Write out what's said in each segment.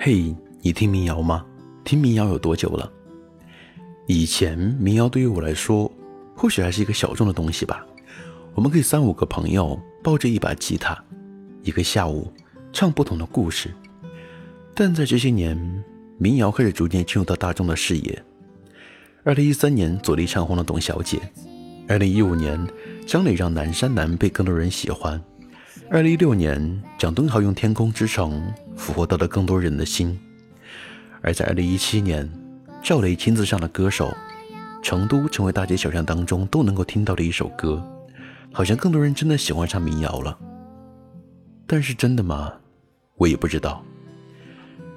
嘿，你听民谣吗？听民谣有多久了？以前民谣对于我来说，或许还是一个小众的东西吧。我们可以三五个朋友抱着一把吉他，一个下午唱不同的故事。但在这些年，民谣开始逐渐进入到大众的视野。二零一三年，左立唱红了《董小姐》；二零一五年，张磊让《南山南》被更多人喜欢；二零一六年，蒋敦豪用《天空之城》俘获到了更多人的心；而在二零一七年，赵雷亲自上了歌手，《成都》成为大街小巷当中都能够听到的一首歌，好像更多人真的喜欢上民谣了。但是真的吗？我也不知道。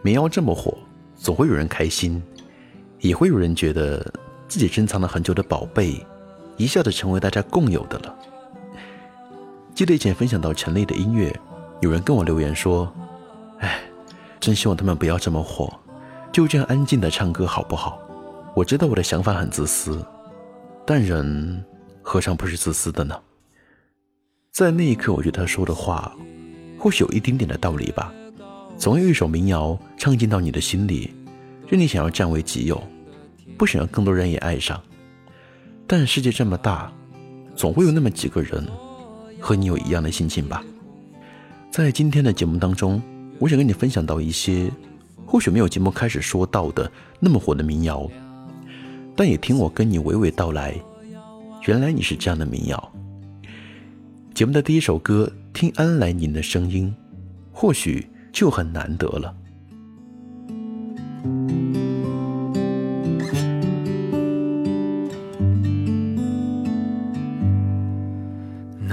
民谣这么火，总会有人开心，也会有人觉得自己珍藏了很久的宝贝，一下子成为大家共有的了。记得以前分享到陈粒的音乐，有人跟我留言说：“哎，真希望他们不要这么火，就这样安静的唱歌好不好？”我知道我的想法很自私，但人何尝不是自私的呢？在那一刻，我觉得他说的话，或许有一丁点的道理吧。总有一首民谣唱进到你的心里，让你想要占为己有，不想让更多人也爱上。但世界这么大，总会有那么几个人和你有一样的心情吧。在今天的节目当中，我想跟你分享到一些或许没有节目开始说到的那么火的民谣，但也听我跟你娓娓道来，原来你是这样的民谣。节目的第一首歌，听安来宁的声音，或许。就很难得了。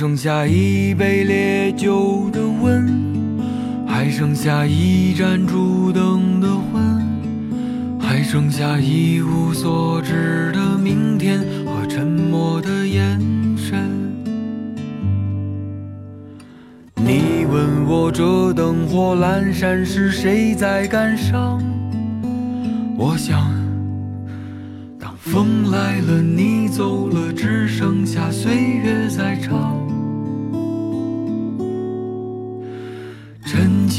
剩下一杯烈酒的温，还剩下一盏烛灯的昏，还剩下一无所知的明天和沉默的眼神。你问我这灯火阑珊是谁在感伤？我想，当风来了，你走了，只剩下岁月在唱。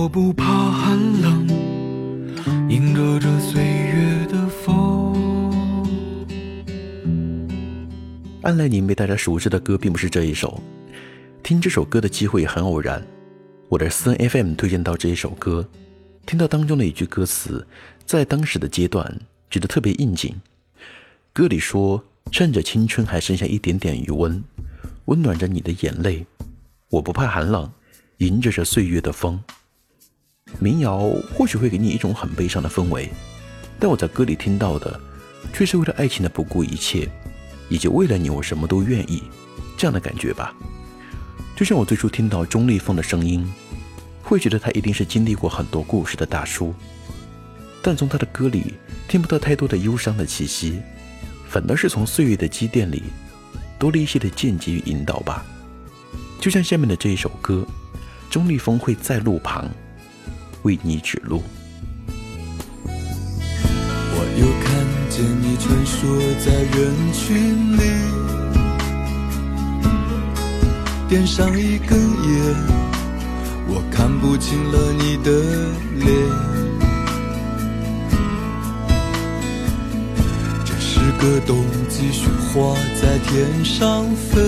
我不怕寒冷，迎着这岁月的风。安来宁被大家熟知的歌并不是这一首，听这首歌的机会也很偶然。我的私人 FM 推荐到这一首歌，听到当中的一句歌词，在当时的阶段觉得特别应景。歌里说：“趁着青春还剩下一点点余温，温暖着你的眼泪，我不怕寒冷，迎着这岁月的风。”民谣或许会给你一种很悲伤的氛围，但我在歌里听到的，却是为了爱情的不顾一切，以及为了你我什么都愿意这样的感觉吧。就像我最初听到钟立风的声音，会觉得他一定是经历过很多故事的大叔，但从他的歌里听不到太多的忧伤的气息，反倒是从岁月的积淀里多了一些的见解与引导吧。就像下面的这一首歌，钟立风会在路旁。为你指路。我又看见你穿梭在人群里，点上一根烟，我看不清了你的脸。这是个冬季雪花在天上飞，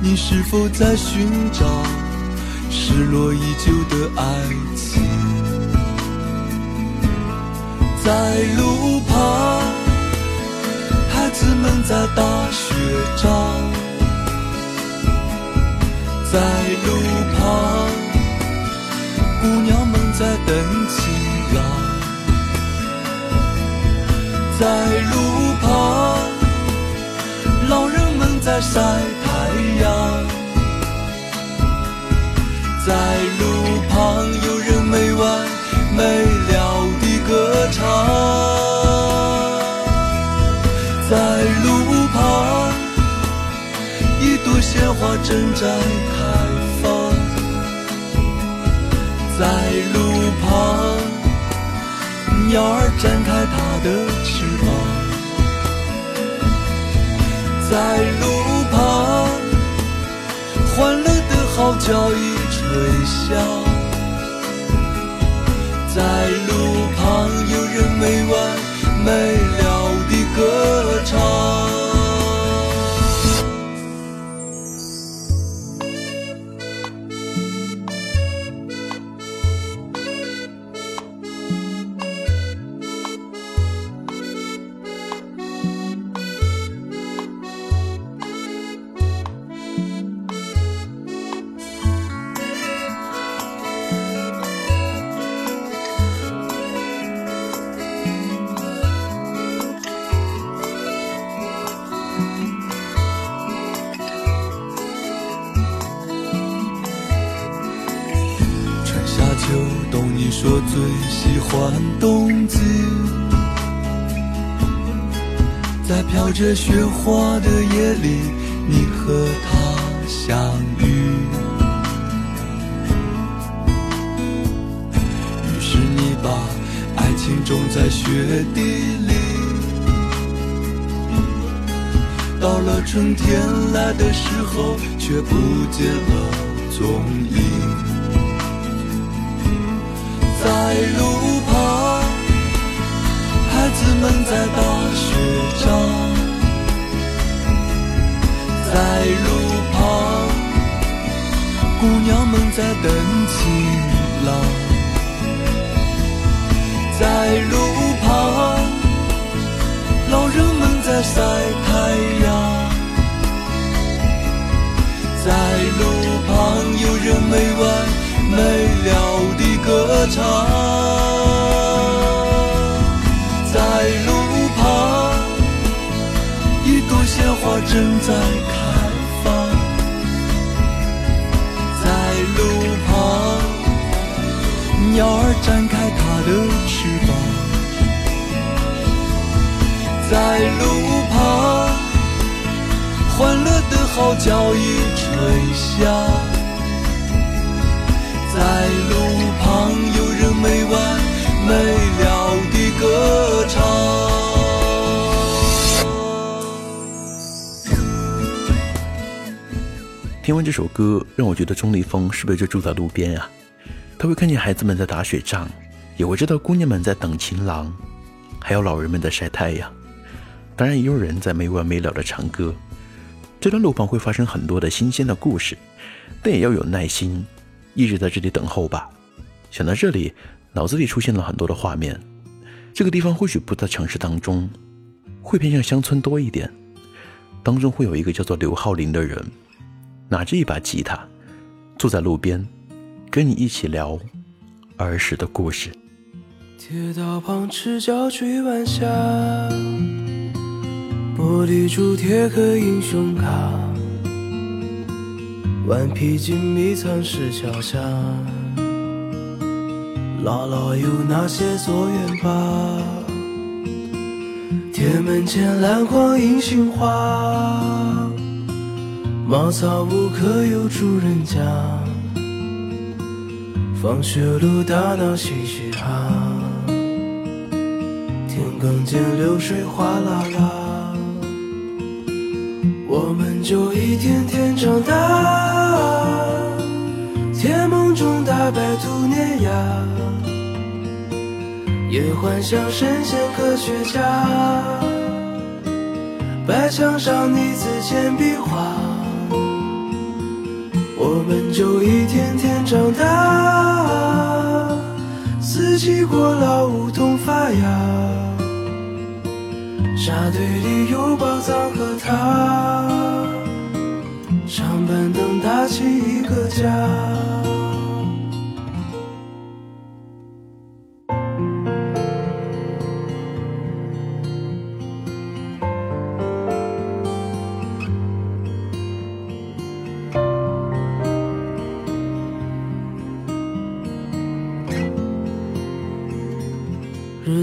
你是否在寻找？失落已久的爱情，在路旁，孩子们在打雪仗；在路旁，姑娘们在等情郎；在路旁，老人们在晒太花正在开放。在路旁，鸟儿展开它的翅膀。在路旁，欢乐的号角已。吹响，在路旁，有人没完没了地歌唱。着雪花的夜里，你和他相遇。于是你把爱情种在雪地里，到了春天来的时候，却不见了踪影。在路旁，孩子们在打雪仗；在路旁，姑娘们在等情郎；在路旁，老人们在晒太阳；在路旁，有人没完。没了的歌唱，在路旁，一朵鲜花正在开鸟儿展开它的翅膀。在路旁，欢乐的号角已吹响。在路旁，有人没完没了的歌唱。听完这首歌，让我觉得钟立风是不是就住在路边呀？他会看见孩子们在打雪仗，也会知道姑娘们在等情郎，还有老人们在晒太阳。当然也有人在没完没了的唱歌。这段路旁会发生很多的新鲜的故事，但也要有耐心，一直在这里等候吧。想到这里，脑子里出现了很多的画面。这个地方或许不在城市当中，会偏向乡村多一点。当中会有一个叫做刘浩林的人，拿着一把吉他，坐在路边，跟你一起聊儿时的故事。铁道旁赤脚追晚霞，玻璃珠贴个英雄卡，顽皮筋迷藏石桥下，姥姥有那些作业吧。铁门前篮筐银杏花，茅草屋可有住人家？放学路打闹嘻嘻哈，田埂间流水哗啦啦，我们就一天天长大，甜梦中大白兔碾压。也幻想神仙科学家，白墙上你字简笔画，我们就一天天长大。四季过老，梧桐发芽，沙堆里有宝藏和他，长板凳搭起一个家。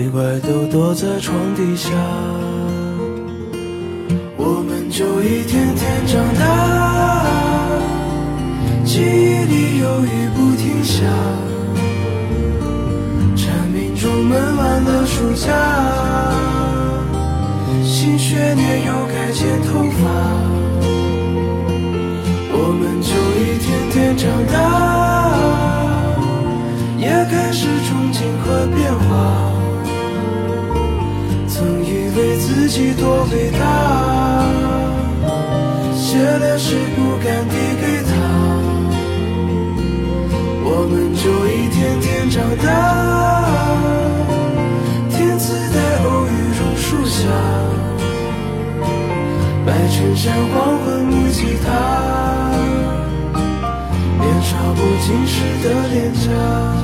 鬼怪都躲在床底下，我们就一天天长大，记忆里有雨不停下，己多伟大，写了诗不敢递给他，我们就一天天长大。天自带偶遇榕树下，白衬衫黄昏木吉他，年少不经事的脸颊。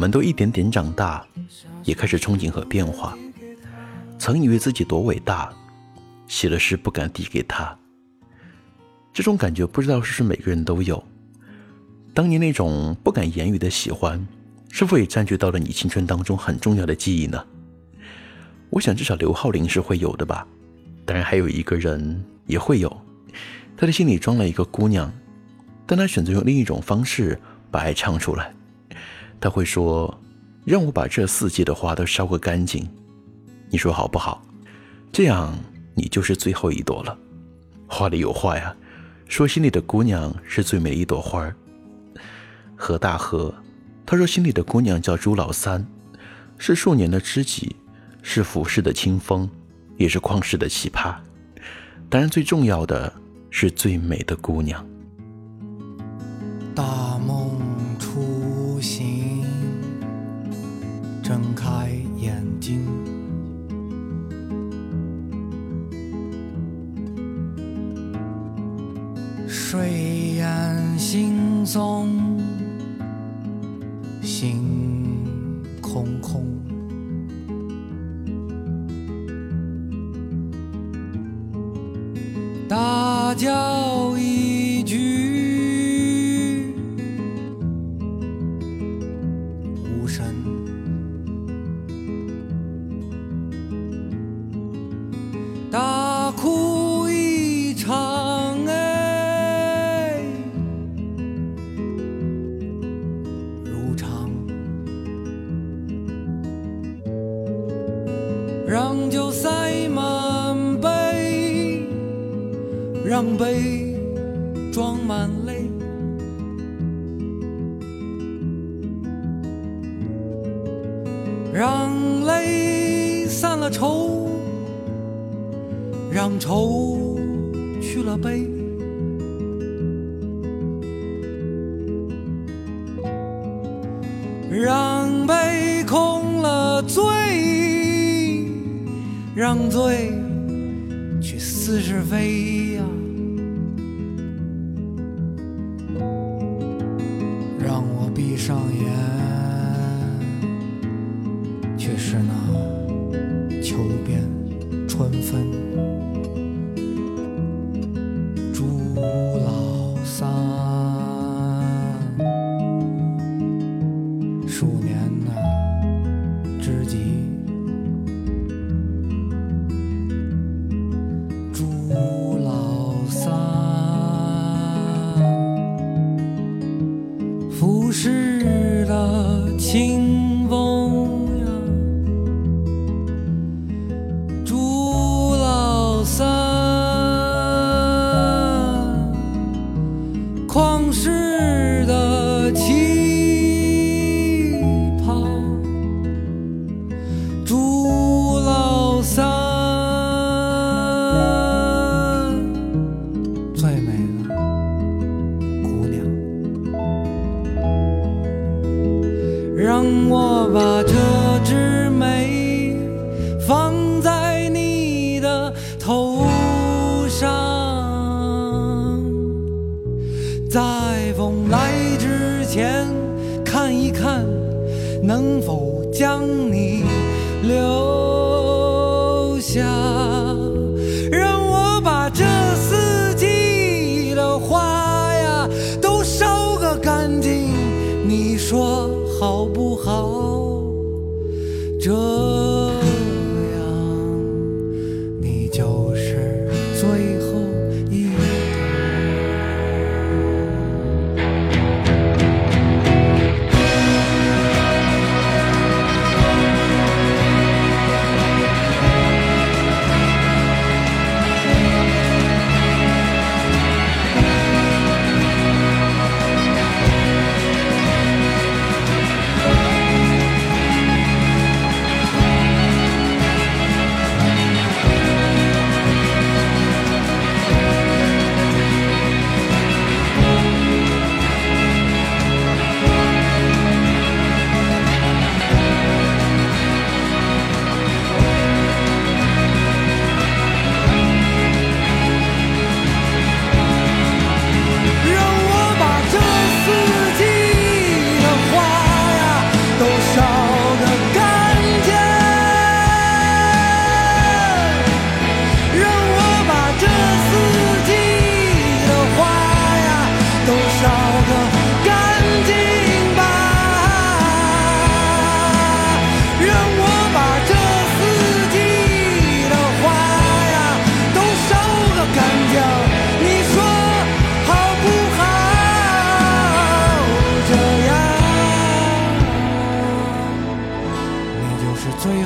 我们都一点点长大，也开始憧憬和变化。曾以为自己多伟大，写了诗不敢递给他。这种感觉不知道是不是每个人都有。当年那种不敢言语的喜欢，是否也占据到了你青春当中很重要的记忆呢？我想至少刘浩林是会有的吧。当然还有一个人也会有，他的心里装了一个姑娘，但他选择用另一种方式把爱唱出来。他会说：“让我把这四季的花都烧个干净，你说好不好？这样你就是最后一朵了。”话里有话呀，说心里的姑娘是最美一朵花儿。何大河，他说心里的姑娘叫朱老三，是数年的知己，是浮世的清风，也是旷世的奇葩。当然，最重要的是最美的姑娘。大梦。开眼睛。睡眼惺忪心空空。大叫一句让醉去似是非呀。tout.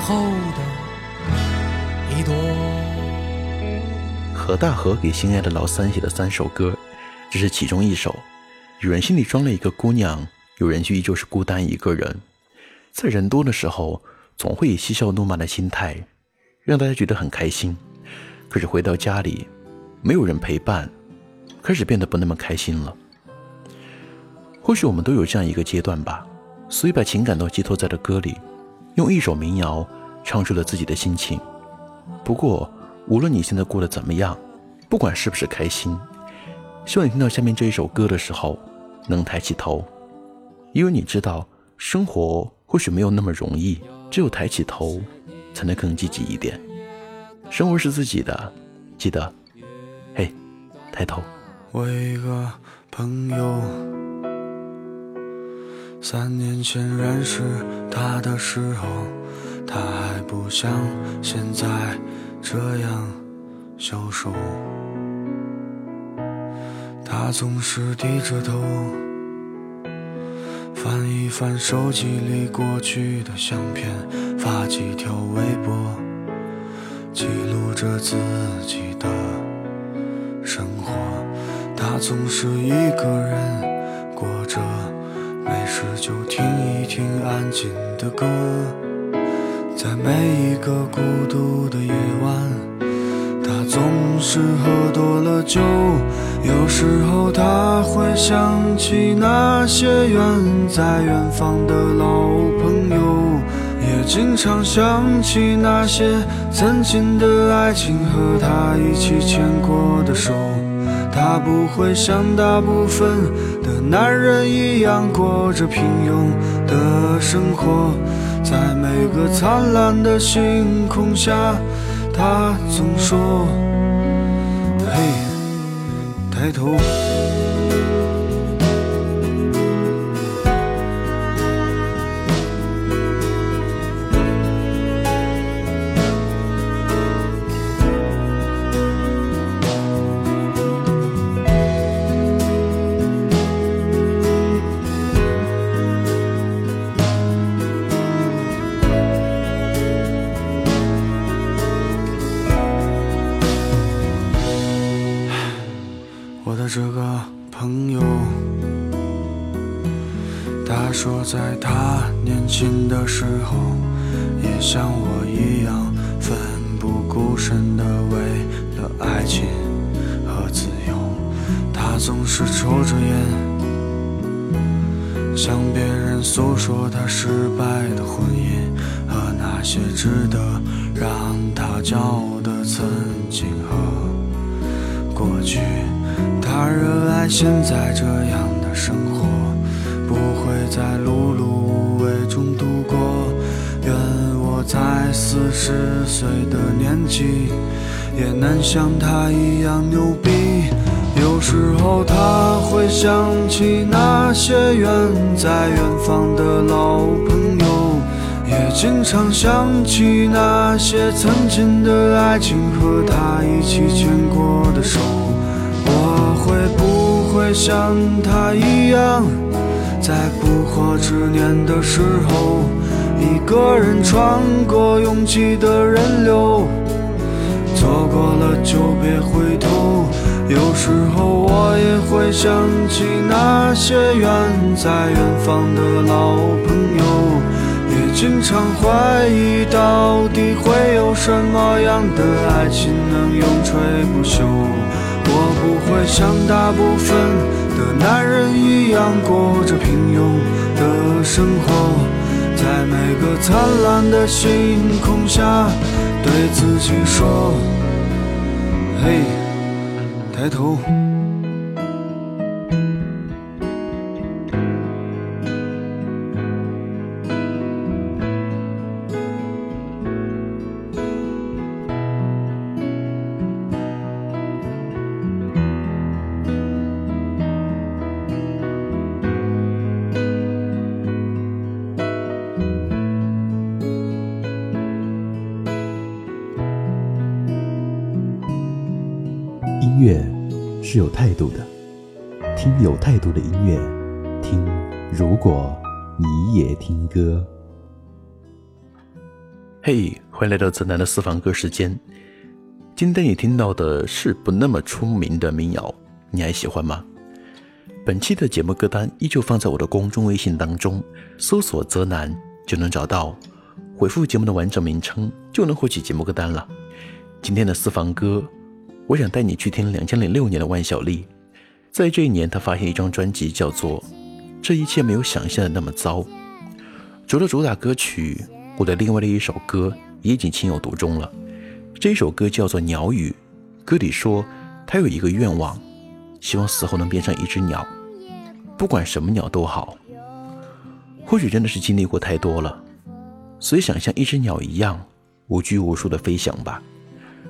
后的一朵。何大河给心爱的老三写的三首歌这是其中一首有人心里装了一个姑娘有人却依旧是孤单一个人。在人多的时候总会以嬉笑怒骂的心态让大家觉得很开心。可是回到家里没有人陪伴开始变得不那么开心了。或许我们都有这样一个阶段吧所以把情感都寄托在了歌里。用一首民谣唱出了自己的心情。不过，无论你现在过得怎么样，不管是不是开心，希望你听到下面这一首歌的时候，能抬起头，因为你知道，生活或许没有那么容易，只有抬起头，才能更积极一点。生活是自己的，记得，嘿，抬头。我一个朋友，三年前认识他的时候，他还不像现在这样消瘦。他总是低着头，翻一翻手机里过去的相片，发几条微博。记录着自己的生活，他总是一个人，就听一听安静的歌，在每一个孤独的夜晚，他总是喝多了酒，有时候他会想起那些远在远方的老朋友。也经常想起那些曾经的爱情和他一起牵过的手。他不会像大部分的男人一样过着平庸的生活，在每个灿烂的星空下，他总说：“嘿，抬头。”他说，在他年轻的时候，也像我一样奋不顾身的为了爱情和自由。他总是抽着烟，向别人诉说他失败的婚姻和那些值得让他骄傲的曾经和过去。他热爱现在这样的生活，会在碌碌无为中度过。愿我在四十岁的年纪，也能像他一样牛逼。有时候他会想起那些远在远方的老朋友，也经常想起那些曾经的爱情和他一起牵过的手。我会不会像他一样，在不惑之年的时候，一个人穿过拥挤的人流？错过了就别回头。有时候我也会想起那些远在远方的老朋友，也经常怀疑到底会有什么样的爱情能永垂不朽。我不会像大部分的男人一样过着平庸的生活，在每个灿烂的星空下，对自己说：“嘿，抬头。”是有态度的，听有态度的音乐，听如果你也听歌。嘿，欢迎来到泽南的私房歌时间。今天你听到的是不那么出名的民谣，你还喜欢吗？本期的节目歌单依旧放在我的公众微信当中，搜索“泽南”就能找到，回复节目的完整名称就能获取节目歌单了。今天的私房歌，我想带你去听两千零六年的万晓利，在这一年，他发现一张专辑叫做《这一切没有想象的那么糟》。除了主打歌曲，我的另外的一首歌也已经情有独钟了。这一首歌叫做《鸟语》，歌里说他有一个愿望。希望死后能变成一只鸟，不管什么鸟都好。或许真的是经历过太多了，所以想像一只鸟一样无拘无束的飞翔吧。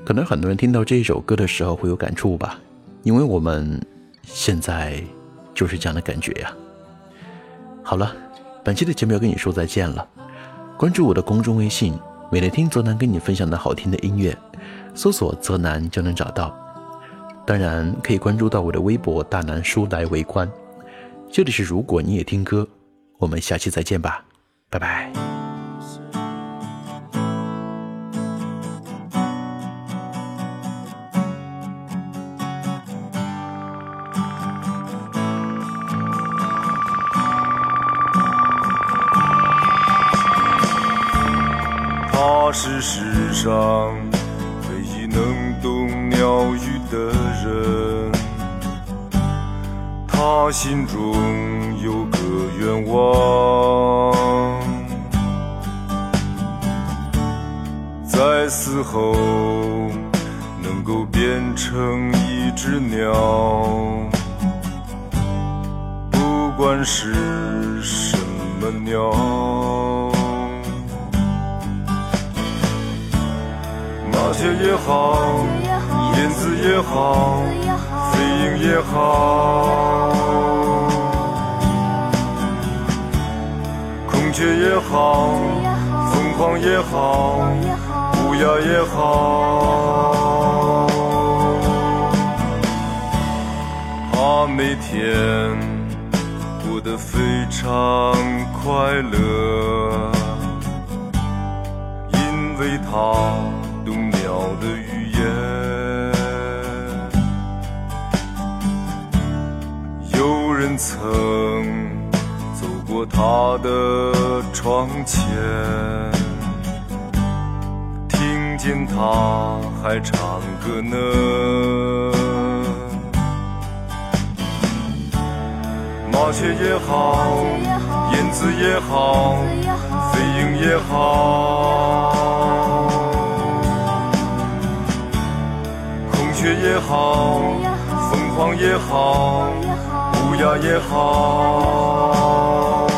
可能很多人听到这首歌的时候会有感触吧，因为我们现在就是这样的感觉呀。好了，本期的节目要跟你说再见了。关注我的公众微信，每天听泽南跟你分享的好听的音乐，搜索泽南就能找到。当然可以关注到我的微博“大南叔”来围观。这里是如果你也听歌，我们下期再见吧，拜拜。世上唯一能懂鸟语的。人，他心中有个愿望，在死后能够变成一只鸟，不管是什么鸟，麻雀也好。燕子也好，飞鹰也好，孔雀也好，凤凰也好，乌鸦也好，它每天过得非常快乐，因为他曾走过他的窗前，听见他还唱歌呢。麻雀也好，燕子也好，飞鹰也好，孔雀也好，凤凰也好。乌鸦也好，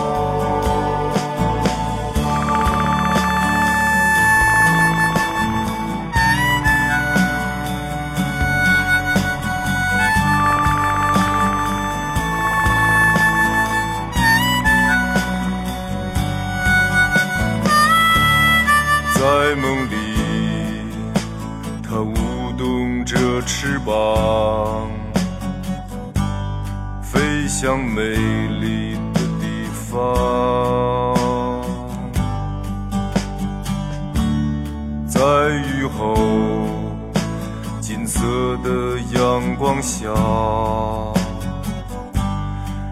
在梦里，它舞动着翅膀。向美丽的地方，在雨后金色的阳光下，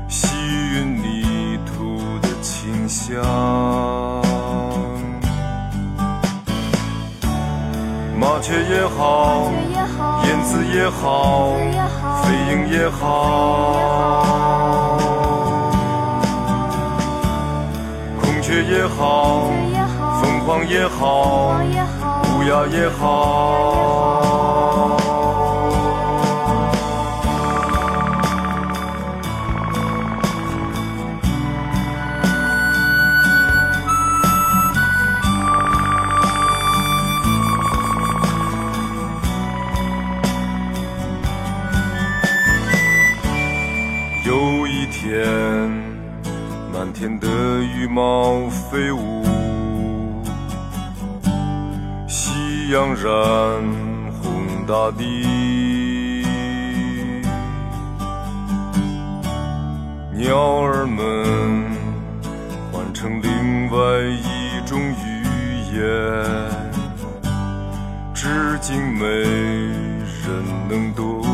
吸吮泥土的清香。麻雀也好，燕子也好。飞鹰也好，倔也好，疯狂也好，孤傲也好，有一天。天的羽毛飞舞，夕阳染红大地，鸟儿们换成另外一种语言，至今没人能懂。